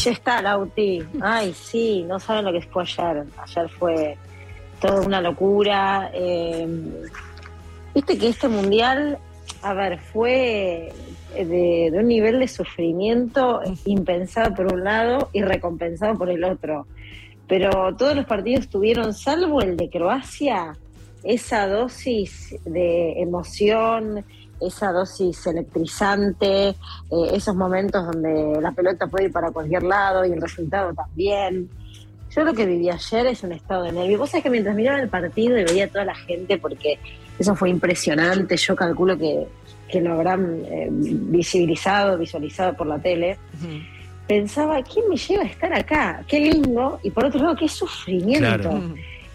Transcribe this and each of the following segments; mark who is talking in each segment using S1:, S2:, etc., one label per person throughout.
S1: Ya está, Lauti. Ay, sí, no saben lo que fue ayer. Ayer fue toda una locura. Eh, Viste que este mundial, a ver, fue de, un nivel de sufrimiento impensado por un lado y recompensado por el otro. Pero todos los partidos tuvieron, salvo el de Croacia, esa dosis de emoción, esa dosis electrizante, eh, esos momentos donde la pelota puede ir para cualquier lado y el resultado también. Yo lo que viví ayer es un estado de nervio. Vos sabés que mientras miraba el partido y veía a toda la gente, porque eso fue impresionante, yo calculo que, lo habrán eh, visibilizado, visualizado por la tele, pensaba, ¿quién me lleva a estar acá? Qué lindo, y por otro lado, qué sufrimiento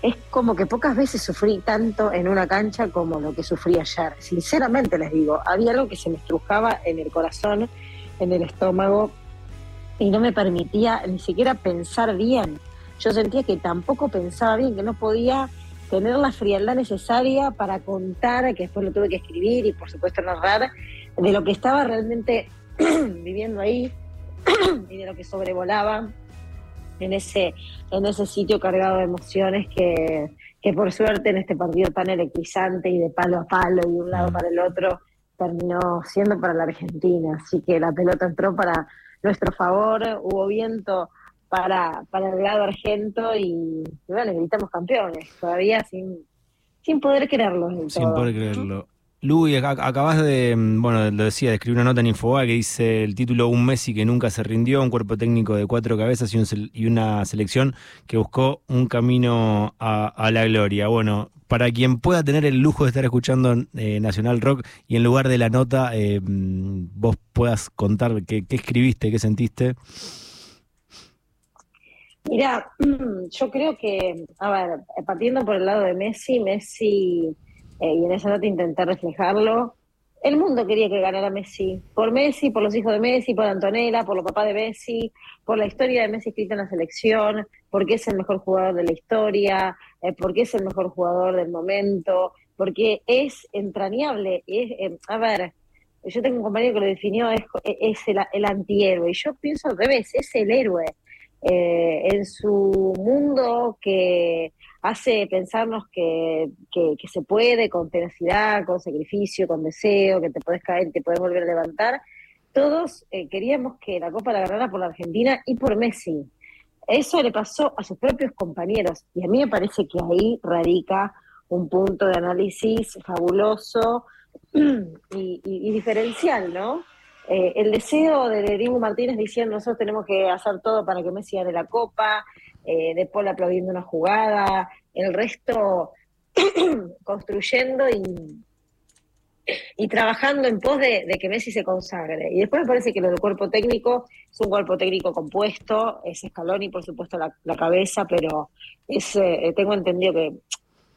S1: es como que pocas veces sufrí tanto en una cancha como lo que sufrí ayer. Sinceramente les digo, había algo que se me estrujaba en el corazón, en el estómago, y no me permitía ni siquiera pensar bien. Yo sentía que tampoco pensaba bien, que no podía tener la frialdad necesaria para contar, que después lo tuve que escribir y por supuesto narrar, de lo que estaba realmente viviendo ahí y de lo que sobrevolaba en ese, en ese sitio cargado de emociones que, que por suerte en este partido tan electrizante y de palo a palo y de un lado mm. para el otro terminó siendo para la Argentina. Así que la pelota entró para nuestro favor, hubo viento para, para el lado argento y, bueno, gritamos campeones, todavía sin, sin poder creerlo.
S2: Sin poder creerlo. Luis, acabas de, mm, bueno, lo decía, de escribir una nota en Infobae que dice el título Un Messi que nunca se rindió, un cuerpo técnico de cuatro cabezas y, una selección que buscó un camino a, la gloria. Bueno, para quien pueda tener el lujo de estar escuchando eh, Nacional Rock y en lugar de la nota, eh, mm, vos puedas contar qué, qué escribiste, qué sentiste.
S1: Mira, yo creo que, a ver, partiendo por el lado de Messi, Messi y en esa nota intenté reflejarlo. El mundo quería que ganara Messi, por Messi, por los hijos de Messi, por Antonella, por los papás de Messi, por la historia de Messi escrita en la selección, porque es el mejor jugador de la historia, eh, porque es el mejor jugador del momento, porque es entrañable. Es, eh, a ver, yo tengo un compañero que lo definió, es, es el, el antihéroe, y yo pienso al revés, es el héroe. En su mundo que hace pensarnos que, que, se puede con tenacidad, con sacrificio, con deseo, que te puedes caer, te puedes volver a levantar. Todos eh, queríamos que la Copa la ganara por la Argentina y por Messi. Eso le pasó a sus propios compañeros y a mí me parece que ahí radica un punto de análisis fabuloso y, diferencial, ¿no? Eh, el deseo de Diego Martínez diciendo nosotros tenemos que hacer todo para que Messi gane la Copa, eh, de Paul aplaudiendo una jugada, el resto construyendo y, y trabajando en pos de, que Messi se consagre. Y después me parece que lo del cuerpo técnico es un cuerpo técnico compuesto, es Scaloni, por supuesto, la, cabeza, pero es, eh, tengo entendido que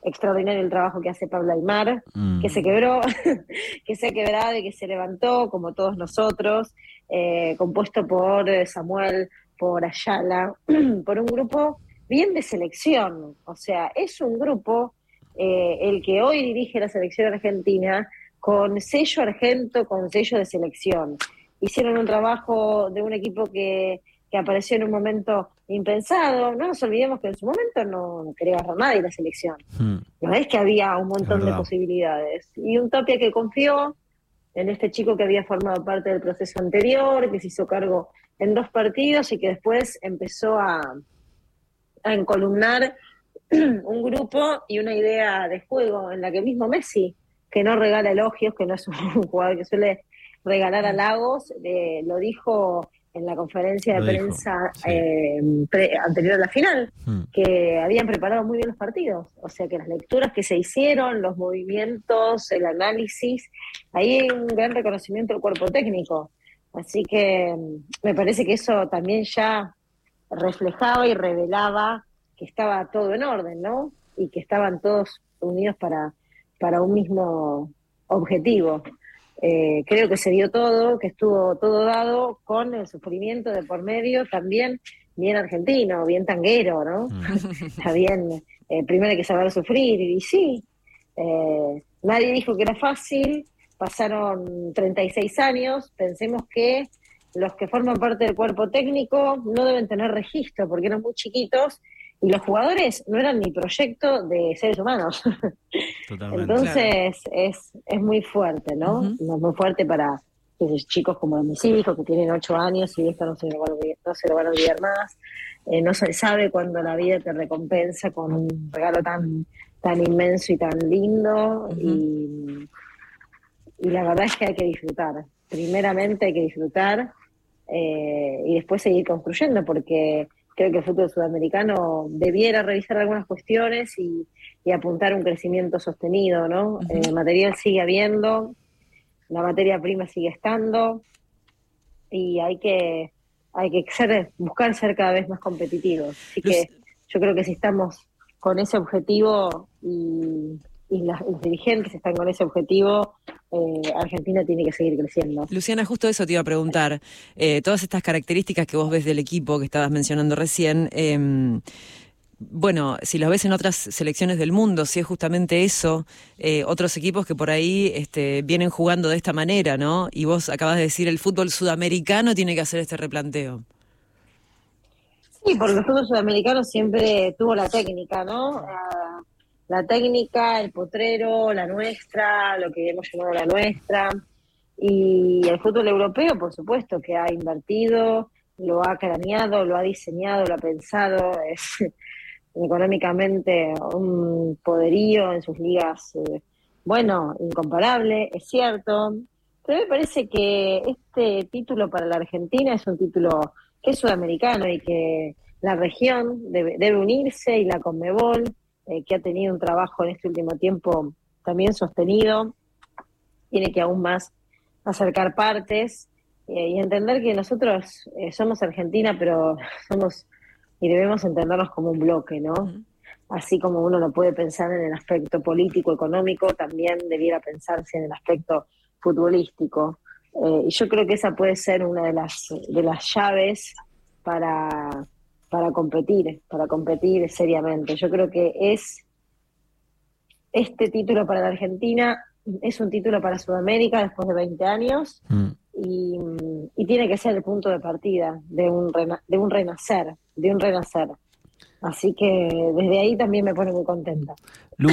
S1: extraordinario el trabajo que hace Pablo Aymar, mm. que se quebró, que se ha quebrado y que se levantó, como todos nosotros, eh, compuesto por Samuel por Ayala, por un grupo bien de selección. O sea, es un grupo eh, el que hoy dirige la selección argentina con sello argento, con sello de selección. Hicieron un trabajo de un equipo que, que apareció en un momento impensado. No nos olvidemos que en su momento no quería agarrar nadie la selección. Hmm. No es que había un montón de posibilidades. Y un Tapia que confió en este chico que había formado parte del proceso anterior, que se hizo cargo en dos partidos y que después empezó a, a encolumnar un grupo y una idea de juego en la que mismo Messi, que no regala elogios, que no es un jugador que suele regalar halagos, eh, lo dijo en la conferencia de prensa eh, anterior a la final, hmm. que habían preparado muy bien los partidos. O sea que las lecturas que se hicieron, los movimientos, el análisis, ahí hay un gran reconocimiento del cuerpo técnico. Así que mm, me parece que eso también ya reflejaba y revelaba que estaba todo en orden, ¿no? Y que estaban todos unidos para, para un mismo objetivo. Eh, creo que se dio todo, que estuvo todo dado con el sufrimiento de por medio también bien argentino, bien tanguero, ¿no? Mm. Está bien, eh, primero hay que saber sufrir, y sí, eh, nadie dijo que era fácil, pasaron 36 años, pensemos que los que forman parte del cuerpo técnico no deben tener registro porque eran muy chiquitos y los jugadores no eran ni proyecto de seres humanos. Entonces es, es muy fuerte, ¿no? Es muy fuerte para esos chicos como mis hijos que tienen ocho años y esto no se lo van a olvidar, no se lo van a olvidar más. Eh, no se sabe cuando la vida te recompensa con un regalo tan tan inmenso y tan lindo y, y la verdad es que hay que disfrutar. Primeramente hay que disfrutar eh, y después seguir construyendo, porque creo que el fútbol sudamericano debiera revisar algunas cuestiones y, apuntar un crecimiento sostenido, ¿no? El eh, material sigue habiendo, la materia prima sigue estando y hay que hay que ser, buscar ser cada vez más competitivos. Así que yo creo que si estamos con ese objetivo y, y los dirigentes están con ese objetivo, eh, Argentina tiene que seguir creciendo.
S3: Luciana, justo eso te iba a preguntar. Eh, todas estas características que vos ves del equipo que estabas mencionando recién, em, bueno, si los ves en otras selecciones del mundo, si es justamente eso, eh, otros equipos que por ahí este, vienen jugando de esta manera, ¿no? Y vos acabas de decir, el fútbol sudamericano tiene que hacer este replanteo.
S1: Sí, porque el fútbol sudamericano siempre tuvo la técnica, ¿no? La técnica, el potrero, la nuestra, lo que hemos llamado la nuestra. Y el fútbol europeo, por supuesto, que ha invertido, lo ha craneado, lo ha diseñado, lo ha pensado. Es económicamente un poderío en sus ligas, eh, bueno, incomparable, es cierto. Pero me parece que este título para la Argentina es un título que es sudamericano y que la región debe, debe unirse y la Conmebol eh, que ha tenido un trabajo en este último tiempo también sostenido, tiene que aún más acercar partes eh, y entender que nosotros eh, somos Argentina, pero somos y debemos entendernos como un bloque, ¿no? Así como uno lo puede pensar en el aspecto político, económico, también debiera pensarse en el aspecto futbolístico. y yo creo que esa puede ser una de las, de las llaves para, para competir, para competir seriamente. Yo creo que es este título para la Argentina, es un título para Sudamérica después de 20 años mm. y, y, tiene que ser el punto de partida de un, de un renacer, de un renacer. Así que desde ahí también me pone muy contenta.
S2: Lu,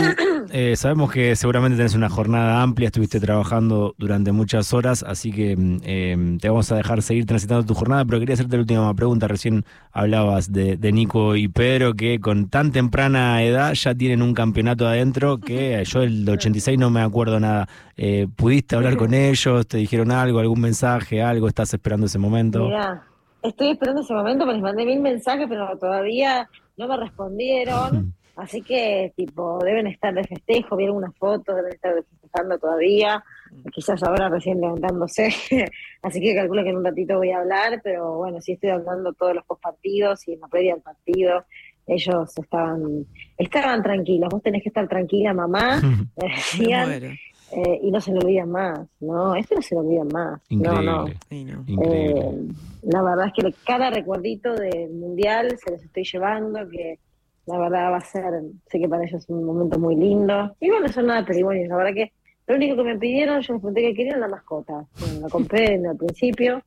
S2: eh, sabemos que seguramente tenés una jornada amplia, estuviste trabajando durante muchas horas, así que em, te vamos a dejar seguir transitando tu jornada, pero quería hacerte la última pregunta. Recién hablabas de, Nico y Pedro, que con tan temprana edad ya tienen un campeonato adentro, que yo el 86 no me acuerdo nada. Eh, ¿Pudiste hablar con ellos? ¿Te dijeron algo, algún mensaje, algo? ¿Estás esperando ese momento?
S1: Mira, estoy esperando ese momento, les mandé mil mensajes, pero todavía no me respondieron. Así que, tipo, deben estar de festejo, vieron unas fotos, deben estar festejando todavía, quizás ahora recién levantándose. Así que calculo que en un ratito voy a hablar, pero bueno, sí estoy hablando todos los postpartidos y en la previa del partido. Ellos estaban, estaban tranquilos, vos tenés que estar tranquila, mamá, decían. Eh, y no se lo olvidan más, ¿no? Esto no se lo olvidan más. No, no. Eh, la verdad es que cada recuerdito del mundial se los estoy llevando, que la verdad va a ser, sé que para ellos es un momento muy lindo. Y bueno, son nada pedigüeños, la verdad que lo único que me pidieron, yo les pregunté que querían la mascota. la compré en el principio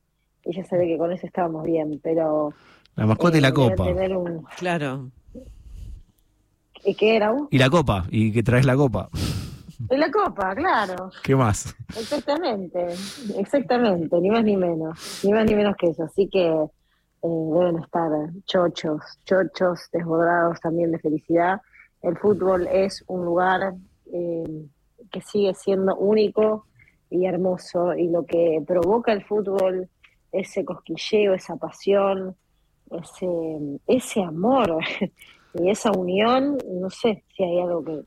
S1: y ya sabía que con eso estábamos bien, pero...
S2: La mascota y la eh, copa.
S3: Claro.
S1: ¿Y qué era?
S2: Y la copa, y que traes la copa.
S1: Y la copa, claro.
S2: ¿Qué más?
S1: Exactamente, exactamente, ni más ni menos, ni más ni menos que eso. Así que eh, deben estar chochos, chochos, desbordados también de felicidad. El fútbol es un lugar eh, que sigue siendo único y hermoso y lo que provoca el fútbol, ese cosquilleo, esa pasión, ese, ese amor y esa unión, no sé si hay algo que,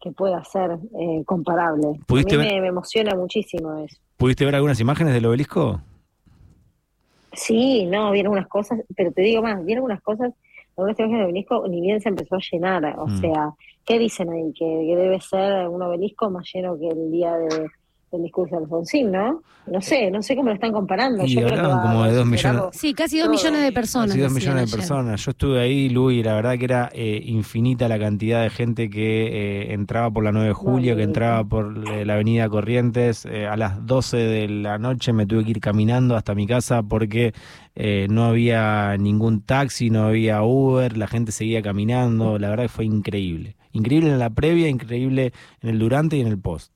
S1: que pueda ser eh, comparable. A mí me, me, emociona muchísimo eso.
S2: ¿Pudiste ver algunas imágenes del obelisco?
S1: Sí, no, vieron unas cosas, pero te digo más, vieron unas cosas, algunas imágenes del obelisco ni bien se empezó a llenar, o mm. sea, ¿qué dicen ahí? Que, debe ser un obelisco más lleno que el día de, del discurso de Alfonsín, ¿no? No sé, no sé cómo lo están comparando.
S2: Y
S1: Yo
S2: hablaban como de dos millones.
S4: Sí, casi dos millones de personas.
S2: Casi dos millones de
S4: ayer.
S2: personas. Yo estuve ahí, Lu, y la verdad que era eh, infinita la cantidad de gente que eh, entraba por la 9 de julio, que entraba por eh, la avenida Corrientes. Eh, a las 12 de la noche me tuve que ir caminando hasta mi casa porque eh, no había ningún taxi, no había Uber, la gente seguía caminando. La verdad que fue increíble. Increíble en la previa, increíble en el durante y en el post.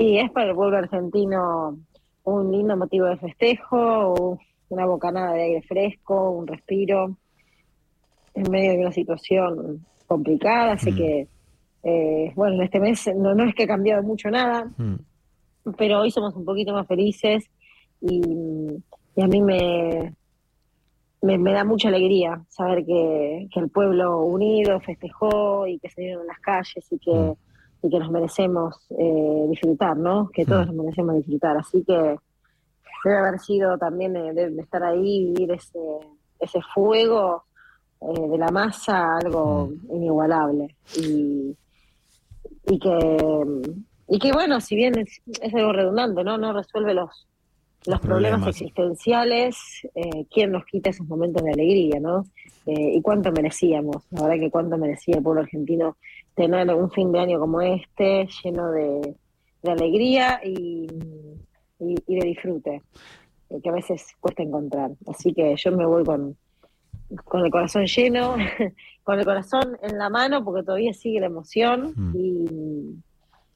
S1: Y es para el pueblo argentino un lindo motivo de festejo, un- una bocanada de aire fresco, un respiro, en medio de una situación complicada, así
S2: Mm.
S1: que, eh, bueno, en este mes no, no es que ha cambiado mucho nada,
S2: Mm.
S1: pero hoy somos un poquito más felices y, y a mí me, me, me da mucha alegría saber que, que el pueblo unido festejó y que se dieron en las calles y que,
S2: Mm.
S1: Y que nos merecemos eh, disfrutar, ¿no? Que todos
S2: Mm.
S1: nos merecemos disfrutar. Así que debe haber sido también, de, de estar ahí, vivir ese, ese fuego eh, de la masa, algo inigualable. Y, y que y que bueno, si bien es, es algo redundante, ¿no? No resuelve los, los problemas,
S2: Problemas.
S1: existenciales, eh, ¿quién nos quita esos momentos de alegría, ¿no? Eh, y cuánto merecíamos, la verdad que cuánto merecía el pueblo argentino tener un fin de año como este, lleno de, de alegría y, y, y de disfrute, eh, que a veces cuesta encontrar. Así que yo me voy con, con el corazón lleno, con el corazón en la mano, porque todavía sigue la emoción
S2: Mm.
S1: y,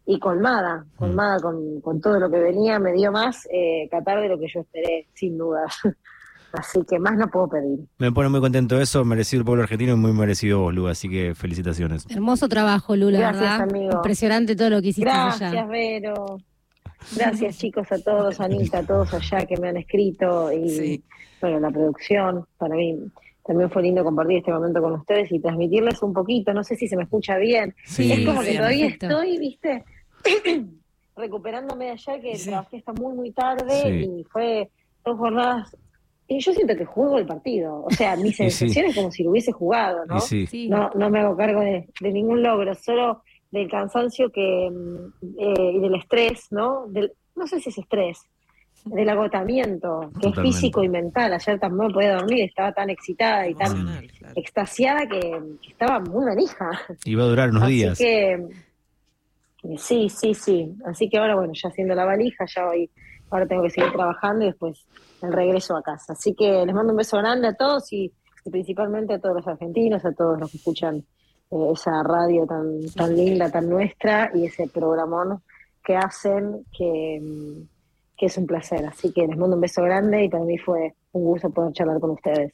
S1: y colmada, colmada con, con todo lo que venía, me dio más eh, Qatar de lo que yo esperé, sin duda. Así que más no puedo pedir.
S2: Me pone muy contento eso, merecido el pueblo argentino y muy merecido vos, Lu, así que felicitaciones.
S4: Hermoso trabajo, Lula,
S1: Gracias,
S4: ¿verdad?
S1: amigo.
S4: Impresionante todo lo que hiciste
S1: Gracias,
S4: allá.
S1: Vero. Gracias, chicos, a todos, Anita, a todos allá que me han escrito y,
S3: Sí.
S1: bueno, la producción. Para mí también fue lindo compartir este momento con ustedes y transmitirles un poquito. No sé si se me escucha bien.
S2: Sí.
S1: es como que todavía
S4: perfecto.
S1: estoy, viste, recuperándome de ayer, que
S2: Sí.
S1: trabajé hasta muy, muy tarde
S2: Sí.
S1: y fue dos jornadas. Y yo siento que juego el partido. O sea, mi
S2: sí.
S1: sensación es como si lo hubiese jugado, ¿no?
S2: Sí,
S4: Sí.
S1: no, no me hago cargo de, de ningún logro, solo del cansancio que mm, eh, y del estrés, ¿no? Del, no sé si es estrés, del agotamiento, que
S2: Totalmente.
S1: es físico y mental. Ayer tampoco podía dormir, estaba tan excitada y tan
S3: claro.
S1: extasiada que, que estaba muy manija.
S2: y va a durar unos
S1: Así
S2: días.
S1: que sí, sí, sí. Así que ahora, bueno, ya haciendo la valija, ya hoy, ahora tengo que seguir trabajando y después el regreso a casa. Así que les mando un beso grande a todos y, y principalmente a todos los argentinos, a todos los que escuchan eh, esa radio tan, tan linda, tan nuestra y ese programón que hacen que, mm, que es un placer. Así que les mando un beso grande y para mí fue un gusto poder charlar con ustedes.